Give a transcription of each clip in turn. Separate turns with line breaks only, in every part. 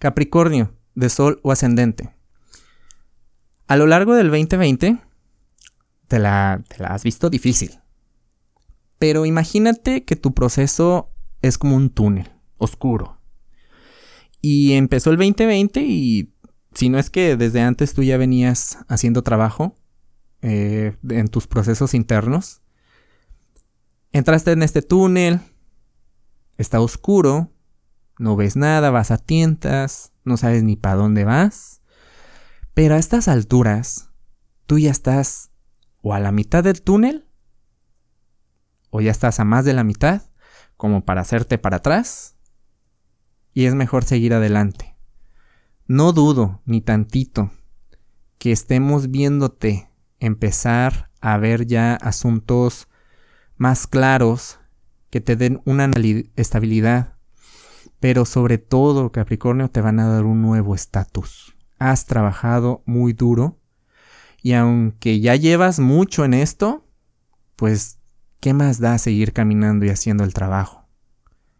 Capricornio, de Sol o ascendente. A lo largo del 2020, te la, has visto difícil. Pero imagínate que tu proceso es como un túnel, oscuro. Y empezó el 2020 y si no es que desde antes tú ya venías haciendo trabajo eh, en tus procesos internos, entraste en este túnel, está oscuro, no ves nada, vas a tientas, no sabes ni para dónde vas, pero a estas alturas tú ya estás o a la mitad del túnel, o ya estás a más de la mitad, como para hacerte para atrás, y es mejor seguir adelante. No dudo ni tantito que estemos viéndote empezar a ver ya asuntos más claros que te den una estabilidad, pero sobre todo Capricornio te van a dar un nuevo estatus. Has trabajado muy duro y aunque ya llevas mucho en esto, pues ¿qué más da seguir caminando y haciendo el trabajo?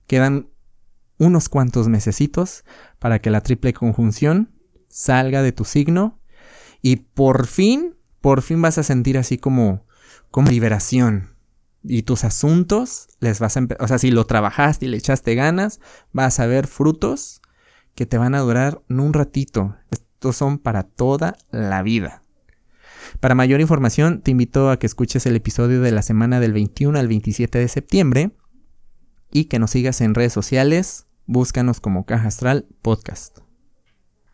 Quedan unos cuantos mesecitos para que la triple conjunción salga de tu signo y por fin, por fin vas a sentir así como, como liberación. Y tus asuntos les vas a o sea, si lo trabajaste y le echaste ganas, vas a ver frutos que te van a durar un ratito. Estos son para toda la vida. Para mayor información, te invito a que escuches el episodio de la semana del 21 al 27 de septiembre y que nos sigas en redes sociales Búscanos como Caja Astral Podcast.